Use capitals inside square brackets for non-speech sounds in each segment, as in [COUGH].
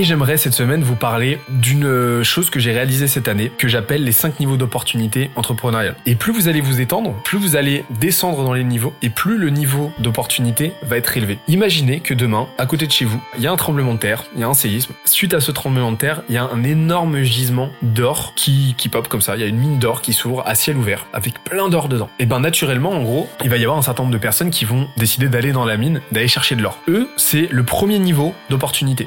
Et j'aimerais cette semaine vous parler d'une chose que j'ai réalisée cette année, que j'appelle les 5 niveaux d'opportunité entrepreneuriale. Et plus vous allez vous étendre, plus vous allez descendre dans les niveaux, et plus le niveau d'opportunité va être élevé. Imaginez que demain, à côté de chez vous, il y a un tremblement de terre, il y a un séisme. Suite à ce tremblement de terre, il y a un énorme gisement d'or qui, qui pop comme ça. Il y a une mine d'or qui s'ouvre à ciel ouvert, avec plein d'or dedans. Et ben naturellement, en gros, il va y avoir un certain nombre de personnes qui vont décider d'aller dans la mine, d'aller chercher de l'or. Eux, c'est le premier niveau d'opportunité.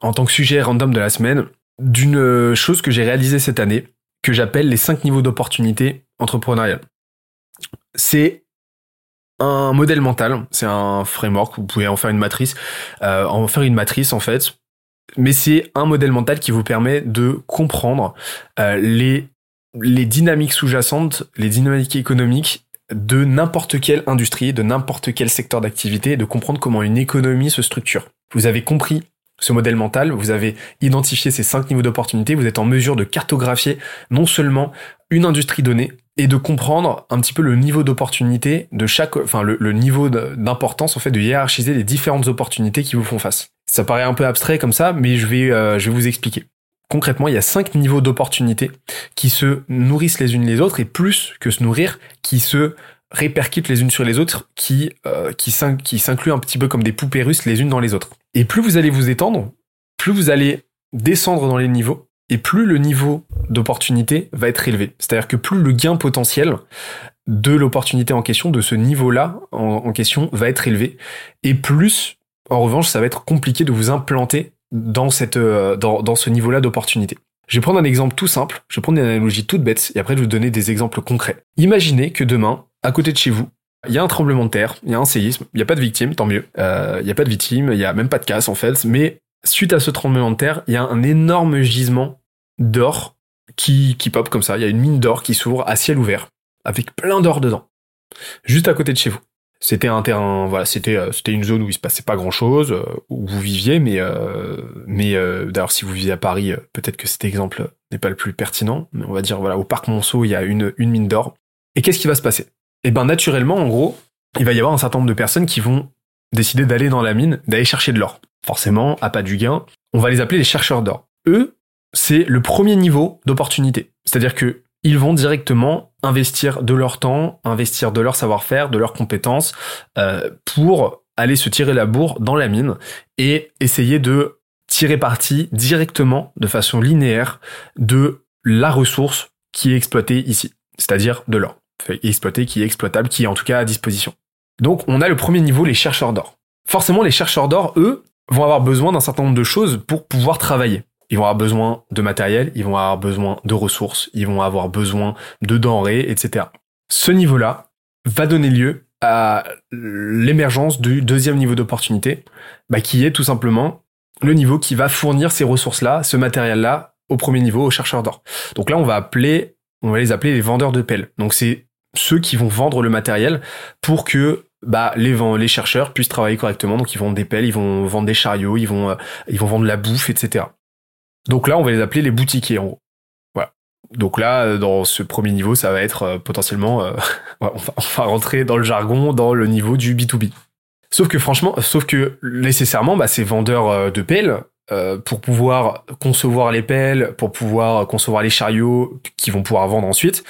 en tant que sujet random de la semaine d'une euh, chose que j'ai réalisée cette année, que j'appelle les 5 niveaux d'opportunité entrepreneuriale. C'est un modèle mental, c'est un framework, vous pouvez en faire une matrice, euh, en faire une matrice en fait, mais c'est un modèle mental qui vous permet de comprendre euh, les, les dynamiques sous-jacentes, les dynamiques économiques de n'importe quelle industrie, de n'importe quel secteur d'activité, de comprendre comment une économie se structure. Vous avez compris ce modèle mental, vous avez identifié ces cinq niveaux d'opportunité, vous êtes en mesure de cartographier non seulement une industrie donnée, et de comprendre un petit peu le niveau d'opportunité de chaque, enfin le, niveau d'importance en fait de hiérarchiser les différentes opportunités qui vous font face. Ça paraît un peu abstrait comme ça, mais je vais, euh, je vais vous expliquer. Concrètement, il y a cinq niveaux d'opportunité qui se nourrissent les unes les autres et plus que se nourrir, qui se répercutent les unes sur les autres, qui, euh, qui s'incluent un petit peu comme des poupées russes les unes dans les autres. Et plus vous allez vous étendre, plus vous allez descendre dans les niveaux, et plus le niveau d'opportunité va être élevé. C'est-à-dire que plus le gain potentiel de l'opportunité en question, de ce niveau-là en, question, va être élevé, et plus, en revanche, ça va être compliqué de vous implanter dans, cette, euh, dans, ce niveau-là d'opportunité. Je vais prendre un exemple tout simple, je vais prendre une analogie toute bête, et après je vais vous donner des exemples concrets. Imaginez que demain, à côté de chez vous, il y a un tremblement de terre, il y a un séisme, il n'y a pas de victimes, tant mieux. Euh, il n'y a pas de victimes, il n'y a même pas de casse en fait, mais suite à ce tremblement de terre, il y a un énorme gisement d'or qui, qui pop comme ça. Il y a une mine d'or qui s'ouvre à ciel ouvert, avec plein d'or dedans, juste à côté de chez vous. C'était un terrain, voilà, c'était euh, c'était une zone où il se passait pas grand chose, euh, où vous viviez, mais mais d'ailleurs si vous viviez à Paris, peut-être que cet exemple n'est pas le plus pertinent, mais on va dire voilà au parc Monceau il y a une une mine d'or. Et qu'est-ce qui va se passer? Et eh ben naturellement, en gros, il va y avoir un certain nombre de personnes qui vont décider d'aller dans la mine, d'aller chercher de l'or. Forcément, à pas du gain, on va les appeler les chercheurs d'or. Eux, c'est le premier niveau d'opportunité. C'est-à-dire que ils vont directement investir de leur temps, investir de leur savoir-faire, de leurs compétences euh, pour aller se tirer la bourre dans la mine et essayer de tirer parti directement, de façon linéaire, de la ressource qui est exploitée ici, c'est-à-dire de l'or exploité, qui est exploitable, qui est en tout cas à disposition. Donc on a le premier niveau, les chercheurs d'or. Forcément, les chercheurs d'or, eux, vont avoir besoin d'un certain nombre de choses pour pouvoir travailler. Ils vont avoir besoin de matériel, ils vont avoir besoin de ressources, ils vont avoir besoin de denrées, etc. Ce niveau-là va donner lieu à l'émergence du deuxième niveau d'opportunité, bah, qui est tout simplement le niveau qui va fournir ces ressources-là, ce matériel-là, au premier niveau, aux chercheurs d'or. Donc là, on va appeler, on va les appeler les vendeurs de pelles. Donc c'est ceux qui vont vendre le matériel pour que bah les les chercheurs puissent travailler correctement. Donc ils vendent des pelles ils vont vendre des chariots ils vont euh, ils vont vendre la bouffe etc donc là on va les appeler les boutiquiers en gros. Voilà. Donc là euh, dans ce premier niveau ça va être euh, potentiellement [LAUGHS] on, va, rentrer dans le jargon dans le niveau du B2B sauf que franchement sauf que nécessairement bah, ces vendeurs de pelles pour pouvoir concevoir les pelles, pour pouvoir concevoir les chariots qu'ils vont pouvoir vendre ensuite,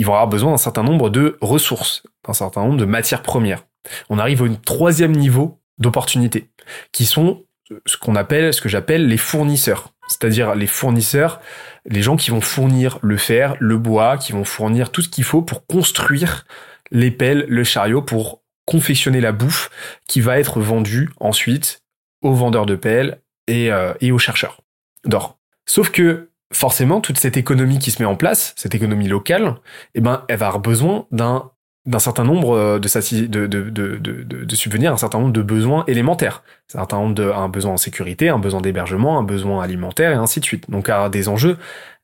ils vont avoir besoin d'un certain nombre de ressources, d'un certain nombre de matières premières. On arrive au troisième niveau d'opportunités, qui sont ce qu'on appelle, ce que j'appelle les fournisseurs. c'est-à-dire les fournisseurs, les gens qui vont fournir le fer, le bois, qui vont fournir tout ce qu'il faut pour construire les pelles, le chariot, pour confectionner la bouffe qui va être vendue ensuite aux vendeurs de pelles et, euh, et aux chercheurs d'or. Sauf que forcément, toute cette économie qui se met en place, cette économie locale, eh ben, elle va avoir besoin d'un d'un certain nombre euh, de, de, de, de, subvenir à un certain nombre de besoins élémentaires. Un certain nombre de, un besoin en sécurité, un besoin d'hébergement, un besoin alimentaire et ainsi de suite. Donc à des enjeux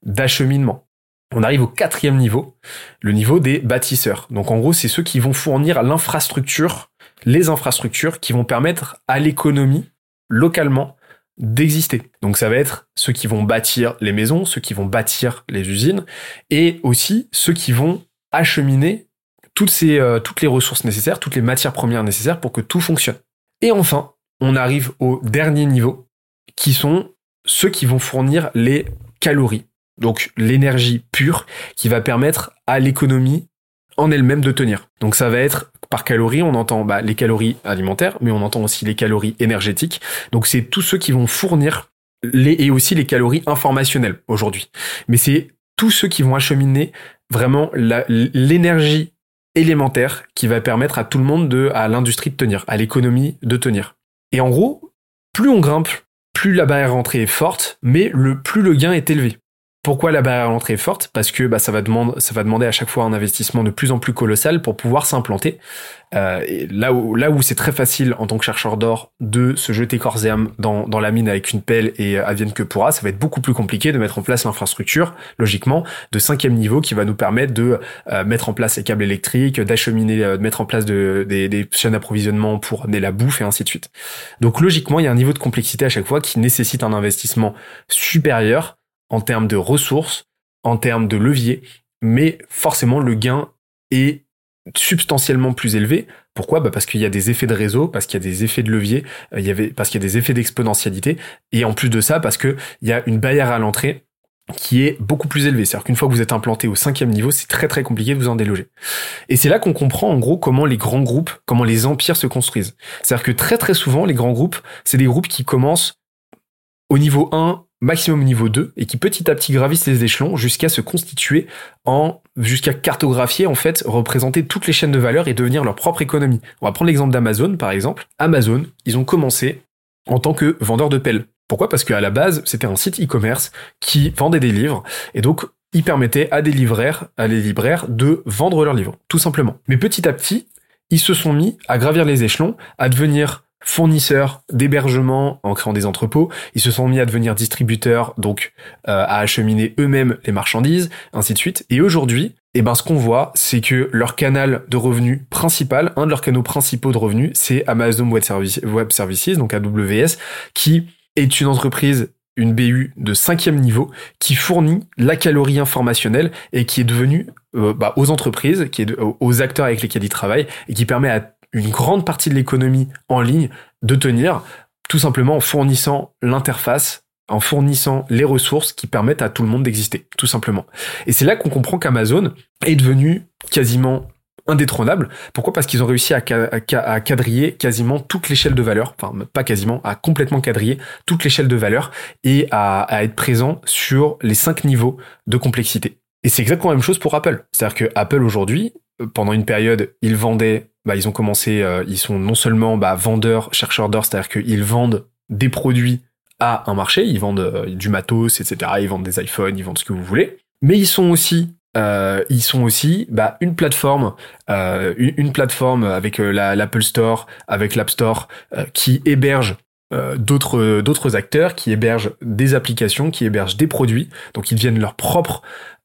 d'acheminement. On arrive au quatrième niveau, le niveau des bâtisseurs. Donc en gros, c'est ceux qui vont fournir l'infrastructure, les infrastructures qui vont permettre à l'économie localement d'exister. Donc ça va être ceux qui vont bâtir les maisons, ceux qui vont bâtir les usines, et aussi ceux qui vont acheminer toutes, ces, euh, toutes les ressources nécessaires, toutes les matières premières nécessaires pour que tout fonctionne. Et enfin, on arrive au dernier niveau, qui sont ceux qui vont fournir les calories. Donc l'énergie pure qui va permettre à l'économie en elle-même de tenir. Donc ça va être par calories, on entend bah, les calories alimentaires, mais on entend aussi les calories énergétiques. Donc c'est tous ceux qui vont fournir les et aussi les calories informationnelles aujourd'hui. Mais c'est tous ceux qui vont acheminer vraiment l'énergie élémentaire qui va permettre à tout le monde de, à l'industrie de tenir, à l'économie de tenir. Et en gros, plus on grimpe, plus la barrière d'entrée est forte, mais le plus le gain est élevé. Pourquoi la barrière à l'entrée est forte? Parce que bah, ça, va demander, ça va demander à chaque fois un investissement de plus en plus colossal pour pouvoir s'implanter. Euh, là où, là où c'est très facile en tant que chercheur d'or de se jeter corps et âme dans, dans la mine avec une pelle et euh, advienne que pourra, ça va être beaucoup plus compliqué de mettre en place l'infrastructure, logiquement, de cinquième niveau qui va nous permettre de euh, mettre en place les câbles électriques, d'acheminer, de mettre en place de, des, des chaînes d'approvisionnement pour amener la bouffe et ainsi de suite. Donc logiquement, il y a un niveau de complexité à chaque fois qui nécessite un investissement supérieur en termes de ressources, en termes de levier, mais forcément le gain est substantiellement plus élevé. Pourquoi? Bah Parce qu'il y a des effets de réseau, parce qu'il y a des effets de levier, euh, il y avait, parce qu'il y a des effets d'exponentialité, et en plus de ça, parce qu'il y a une barrière à l'entrée qui est beaucoup plus élevée. C'est-à-dire qu'une fois que vous êtes implanté au cinquième niveau, c'est très très compliqué de vous en déloger. Et c'est là qu'on comprend en gros comment les grands groupes, comment les empires se construisent. C'est-à-dire que très très souvent, les grands groupes, c'est des groupes qui commencent au niveau 1 maximum niveau 2 et qui petit à petit gravissent les échelons jusqu'à se constituer en jusqu'à cartographier en fait représenter toutes les chaînes de valeur et devenir leur propre économie. On va prendre l'exemple d'Amazon par exemple. Amazon, ils ont commencé en tant que vendeur de pelles. Pourquoi? Parce qu'à la base, c'était un site e-commerce qui vendait des livres et donc il permettait à des libraires, à des libraires de vendre leurs livres, tout simplement. Mais petit à petit, ils se sont mis à gravir les échelons, à devenir fournisseurs d'hébergement en créant des entrepôts. Ils se sont mis à devenir distributeurs, donc euh, à acheminer eux-mêmes les marchandises, ainsi de suite. Et aujourd'hui, eh ben, ce qu'on voit, c'est que leur canal de revenus principal, un de leurs canaux principaux de revenus, c'est Amazon Web, Services, donc AWS, qui est une entreprise une BU de cinquième niveau qui fournit la calorie informationnelle et qui est devenue euh, bah, aux entreprises, qui est aux acteurs avec lesquels ils travaillent et qui permet à une grande partie de l'économie en ligne de tenir, tout simplement en fournissant l'interface en fournissant les ressources qui permettent à tout le monde d'exister, tout simplement. Et c'est là qu'on comprend qu'Amazon est devenu quasiment indétrônable. Pourquoi? Parce qu'ils ont réussi à, quasiment toute l'échelle de valeur, enfin pas quasiment, à complètement quadriller toute l'échelle de valeur et à, être présent sur les cinq niveaux de complexité. Et c'est exactement la même chose pour Apple. C'est-à-dire que Apple aujourd'hui, pendant une période, ils vendaient bah, ils ont commencé, euh, ils sont non seulement bah, vendeurs, chercheurs d'or, c'est-à-dire qu'ils vendent des produits à un marché, ils vendent euh, du matos, etc. Ils vendent des iPhones, ils vendent ce que vous voulez. Mais ils sont aussi, euh, ils sont aussi bah, une plateforme, euh, une, plateforme avec l'Apple Store, avec l'App Store, qui héberge d'autres d'autres acteurs, qui hébergent des applications, qui hébergent des produits. Donc ils deviennent leur propre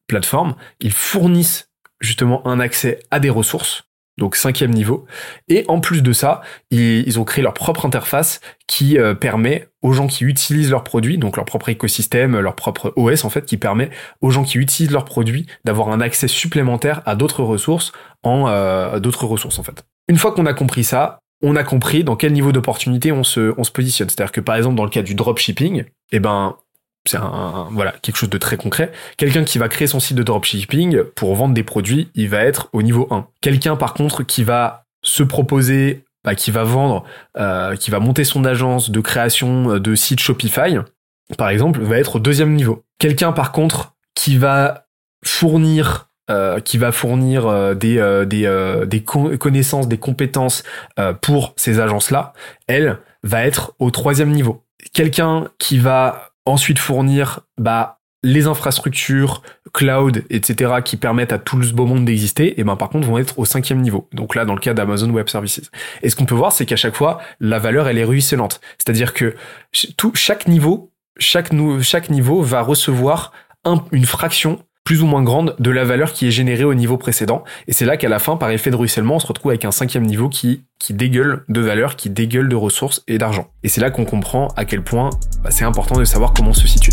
plateforme. Ils fournissent justement un accès à des ressources donc cinquième niveau. Et en plus de ça, ils, ont créé leur propre interface qui euh, permet aux gens qui utilisent leurs produits, donc leur propre écosystème, leur propre OS en fait, qui permet aux gens qui utilisent leurs produits d'avoir un accès supplémentaire à d'autres ressources en euh, d'autres ressources en fait. Une fois qu'on a compris ça, on a compris dans quel niveau d'opportunité on se, on se positionne. C'est-à-dire que par exemple dans le cas du dropshipping, eh ben c'est un, voilà quelque chose de très concret. Quelqu'un qui va créer son site de dropshipping pour vendre des produits, il va être au niveau 1. Quelqu'un par contre qui va se proposer, bah, qui va vendre, euh, qui va monter son agence de création de site Shopify, par exemple, va être au deuxième niveau. Quelqu'un, par contre, qui va fournir euh, qui va fournir euh, des, euh, des, des connaissances, des compétences pour ces agences-là, elle va être au troisième niveau. Quelqu'un qui va ensuite fournir bah, les infrastructures, cloud, etc., qui permettent à tout ce beau monde d'exister, et ben par contre vont être au cinquième niveau. Donc là, dans le cas d'Amazon Web Services. Et ce qu'on peut voir, c'est qu'à chaque fois, la valeur, elle est ruisselante. C'est-à-dire que tout, chaque niveau, chaque, chaque niveau va recevoir une fraction plus ou moins grande de la valeur qui est générée au niveau précédent. Et c'est là qu'à la fin, par effet de ruissellement, on se retrouve avec un cinquième niveau qui, qui dégueule de valeur, qui dégueule de ressources et d'argent. Et c'est là qu'on comprend à quel point bah, c'est important de savoir comment on se situe.